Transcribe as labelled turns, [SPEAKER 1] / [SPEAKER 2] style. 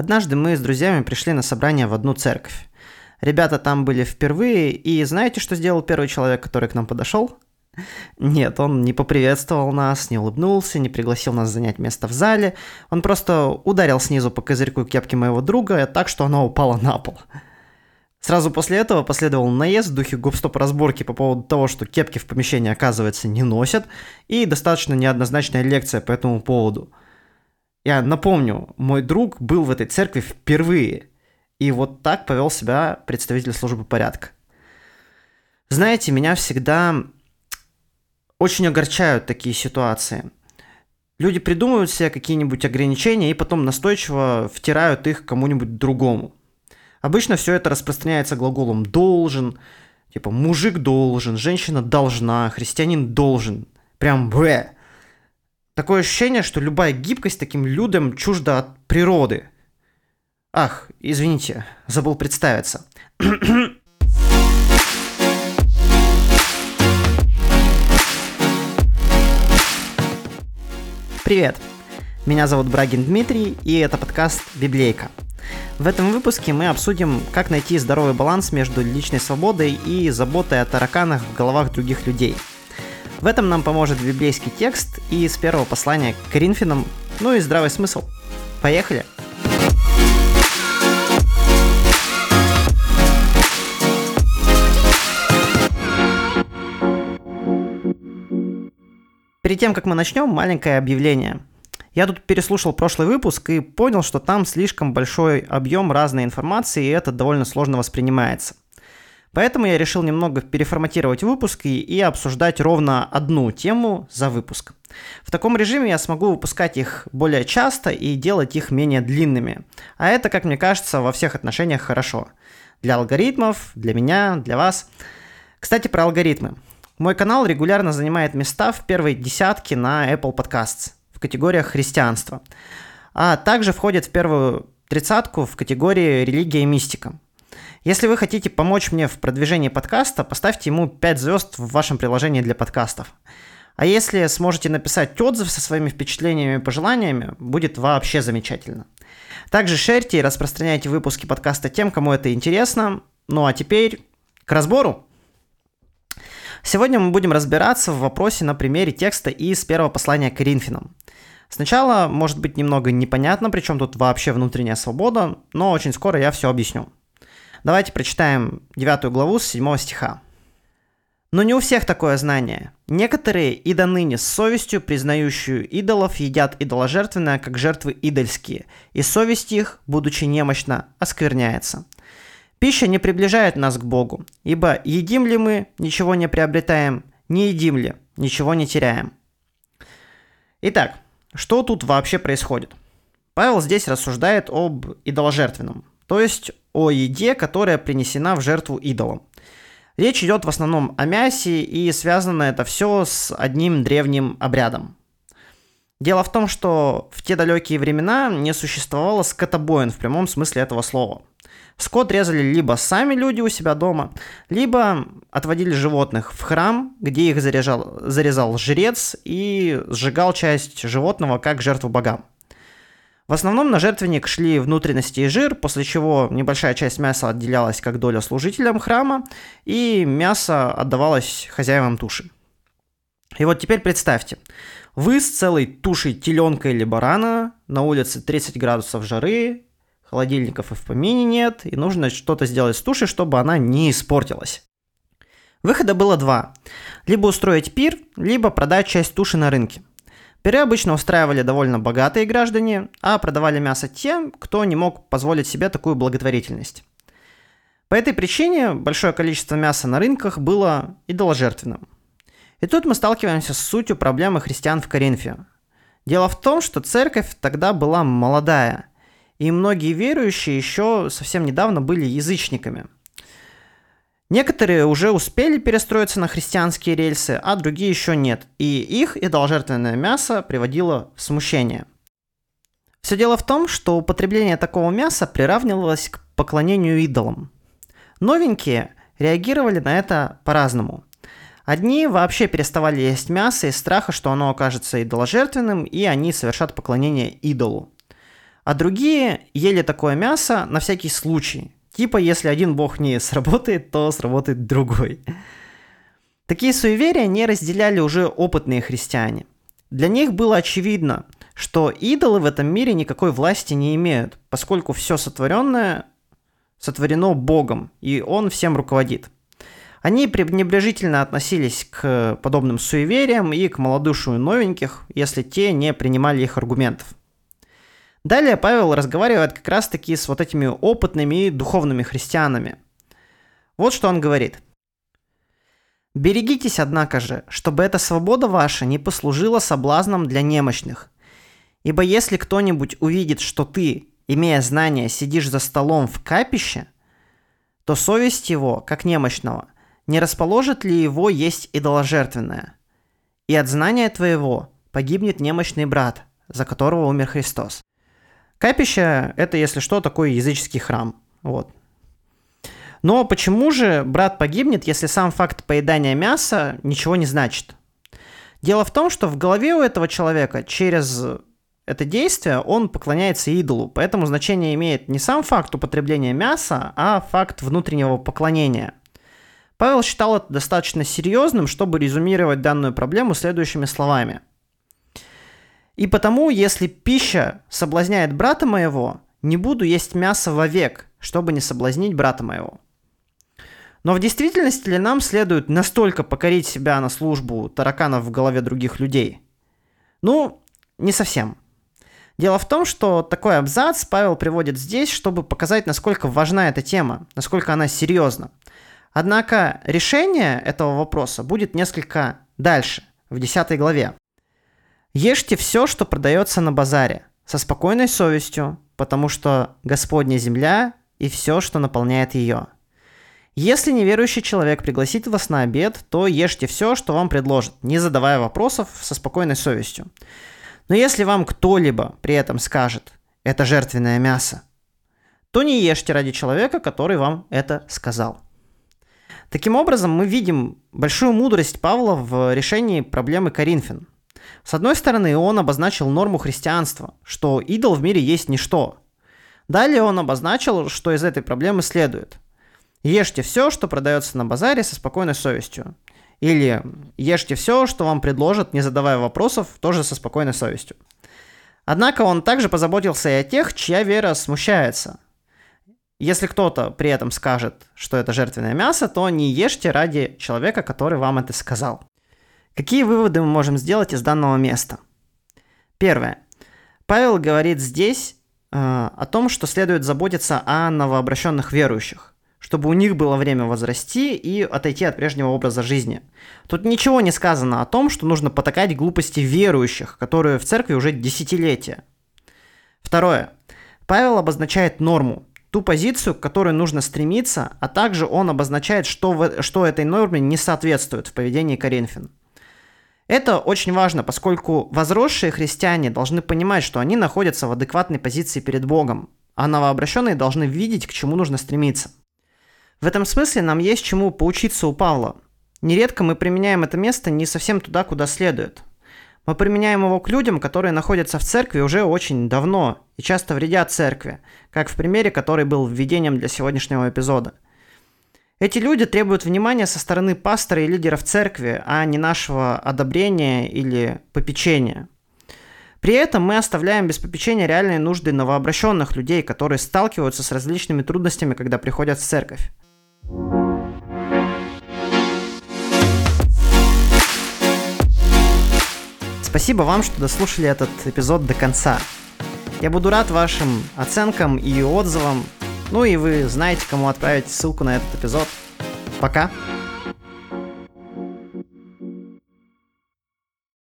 [SPEAKER 1] Однажды мы с друзьями пришли на собрание в одну церковь. Ребята там были впервые, и знаете, что сделал первый человек, который к нам подошел? Нет, он не поприветствовал нас, не улыбнулся, не пригласил нас занять место в зале. Он просто ударил снизу по козырьку кепки моего друга так, что она упала на пол. Сразу после этого последовал наезд в духе гопстоп разборки по поводу того, что кепки в помещении, оказывается, не носят, и достаточно неоднозначная лекция по этому поводу. Я напомню, мой друг был в этой церкви впервые, и вот так повел себя представитель службы порядка. Знаете, меня всегда очень огорчают такие ситуации. Люди придумывают себе какие-нибудь ограничения и потом настойчиво втирают их кому-нибудь другому. Обычно все это распространяется глаголом «должен», типа «мужик должен», «женщина должна», «христианин должен». Прям «б». Такое ощущение, что любая гибкость таким людям чужда от природы. Ах, извините, забыл представиться. Привет! Меня зовут Брагин Дмитрий, и это подкаст «Библейка». В этом выпуске мы обсудим, как найти здоровый баланс между личной свободой и заботой о тараканах в головах других людей. В этом нам поможет библейский текст и с первого послания к Коринфянам, ну и здравый смысл. Поехали! Перед тем, как мы начнем, маленькое объявление. Я тут переслушал прошлый выпуск и понял, что там слишком большой объем разной информации, и это довольно сложно воспринимается. Поэтому я решил немного переформатировать выпуски и обсуждать ровно одну тему за выпуск. В таком режиме я смогу выпускать их более часто и делать их менее длинными. А это, как мне кажется, во всех отношениях хорошо. Для алгоритмов, для меня, для вас. Кстати, про алгоритмы. Мой канал регулярно занимает места в первой десятке на Apple Podcasts в категориях христианства, а также входит в первую тридцатку в категории религия и мистика. Если вы хотите помочь мне в продвижении подкаста, поставьте ему 5 звезд в вашем приложении для подкастов. А если сможете написать отзыв со своими впечатлениями и пожеланиями, будет вообще замечательно. Также шерьте и распространяйте выпуски подкаста тем, кому это интересно. Ну а теперь к разбору. Сегодня мы будем разбираться в вопросе на примере текста из первого послания к Коринфянам. Сначала может быть немного непонятно, причем тут вообще внутренняя свобода, но очень скоро я все объясню. Давайте прочитаем 9 главу с 7 стиха. Но не у всех такое знание. Некоторые и до ныне с совестью, признающую идолов, едят идоложертвенное, как жертвы идольские, и совесть их, будучи немощна, оскверняется – Пища не приближает нас к Богу, ибо едим ли мы, ничего не приобретаем, не едим ли, ничего не теряем. Итак, что тут вообще происходит? Павел здесь рассуждает об идоложертвенном, то есть о еде, которая принесена в жертву идолам. Речь идет в основном о мясе, и связано это все с одним древним обрядом. Дело в том, что в те далекие времена не существовало скотобоин в прямом смысле этого слова – Скот резали либо сами люди у себя дома, либо отводили животных в храм, где их заряжал, зарезал жрец и сжигал часть животного как жертву богам. В основном на жертвенник шли внутренности и жир, после чего небольшая часть мяса отделялась как доля служителям храма, и мясо отдавалось хозяевам туши. И вот теперь представьте, вы с целой тушей теленка или барана, на улице 30 градусов жары, холодильников и в помине нет, и нужно что-то сделать с тушей, чтобы она не испортилась. Выхода было два. Либо устроить пир, либо продать часть туши на рынке. Пиры обычно устраивали довольно богатые граждане, а продавали мясо тем, кто не мог позволить себе такую благотворительность. По этой причине большое количество мяса на рынках было идоложертвенным. И тут мы сталкиваемся с сутью проблемы христиан в Коринфе. Дело в том, что церковь тогда была молодая – и многие верующие еще совсем недавно были язычниками. Некоторые уже успели перестроиться на христианские рельсы, а другие еще нет, и их идоложертвенное мясо приводило в смущение. Все дело в том, что употребление такого мяса приравнивалось к поклонению идолам. Новенькие реагировали на это по-разному. Одни вообще переставали есть мясо из страха, что оно окажется идоложертвенным, и они совершат поклонение идолу. а другие ели такое мясо на всякий случай. Типа, если один бог не сработает, то сработает другой. Такие суеверия не разделяли уже опытные христиане. Для них было очевидно, что идолы в этом мире никакой власти не имеют, поскольку все сотворенное сотворено Богом, и Он всем руководит. Они пренебрежительно относились к подобным суевериям и к малодушию новеньких, если те не принимали их аргументов. Далее Павел разговаривает как раз-таки с вот этими опытными и духовными христианами. Вот что он говорит. «Берегитесь, однако же, чтобы эта свобода ваша не послужила соблазном для немощных. Ибо если кто-нибудь увидит, что ты, имея знания, сидишь за столом в капище, то совесть его, как немощного, не расположит ли его есть идоложертвенное? И от знания твоего погибнет немощный брат, за которого умер Христос. Капище – это, если что, такой языческий храм. Вот. Но почему же брат погибнет, если сам факт поедания мяса ничего не значит? Дело в том, что в голове у этого человека через это действие он поклоняется идолу, поэтому значение имеет не сам факт употребления мяса, а факт внутреннего поклонения. Павел считал это достаточно серьезным, чтобы резюмировать данную проблему следующими словами – и потому, если пища соблазняет брата моего, не буду есть мясо вовек, чтобы не соблазнить брата моего. Но в действительности ли нам следует настолько покорить себя на службу тараканов в голове других людей? Ну, не совсем. Дело в том, что такой абзац Павел приводит здесь, чтобы показать, насколько важна эта тема, насколько она серьезна. Однако решение этого вопроса будет несколько дальше, в 10 главе. Ешьте все, что продается на базаре, со спокойной совестью, потому что Господня земля и все, что наполняет ее. Если неверующий человек пригласит вас на обед, то ешьте все, что вам предложат, не задавая вопросов со спокойной совестью. Но если вам кто-либо при этом скажет «это жертвенное мясо», то не ешьте ради человека, который вам это сказал. Таким образом, мы видим большую мудрость Павла в решении проблемы Коринфян. С одной стороны, он обозначил норму христианства, что идол в мире есть ничто. Далее он обозначил, что из этой проблемы следует. Ешьте все, что продается на базаре со спокойной совестью. Или ешьте все, что вам предложат, не задавая вопросов, тоже со спокойной совестью. Однако он также позаботился и о тех, чья вера смущается. Если кто-то при этом скажет, что это жертвенное мясо, то не ешьте ради человека, который вам это сказал. Какие выводы мы можем сделать из данного места? Первое. Павел говорит здесь э, о том, что следует заботиться о новообращенных верующих, чтобы у них было время возрасти и отойти от прежнего образа жизни. Тут ничего не сказано о том, что нужно потакать глупости верующих, которые в церкви уже десятилетия. Второе. Павел обозначает норму, ту позицию, к которой нужно стремиться, а также он обозначает, что, в, что этой норме не соответствует в поведении Коринфян. Это очень важно, поскольку возросшие христиане должны понимать, что они находятся в адекватной позиции перед Богом, а новообращенные должны видеть, к чему нужно стремиться. В этом смысле нам есть чему поучиться у Павла. Нередко мы применяем это место не совсем туда, куда следует. Мы применяем его к людям, которые находятся в церкви уже очень давно и часто вредят церкви, как в примере, который был введением для сегодняшнего эпизода – эти люди требуют внимания со стороны пастора и лидеров церкви, а не нашего одобрения или попечения. При этом мы оставляем без попечения реальные нужды новообращенных людей, которые сталкиваются с различными трудностями, когда приходят в церковь. Спасибо вам, что дослушали этот эпизод до конца. Я буду рад вашим оценкам и отзывам ну и вы знаете, кому отправить ссылку на этот эпизод. Пока!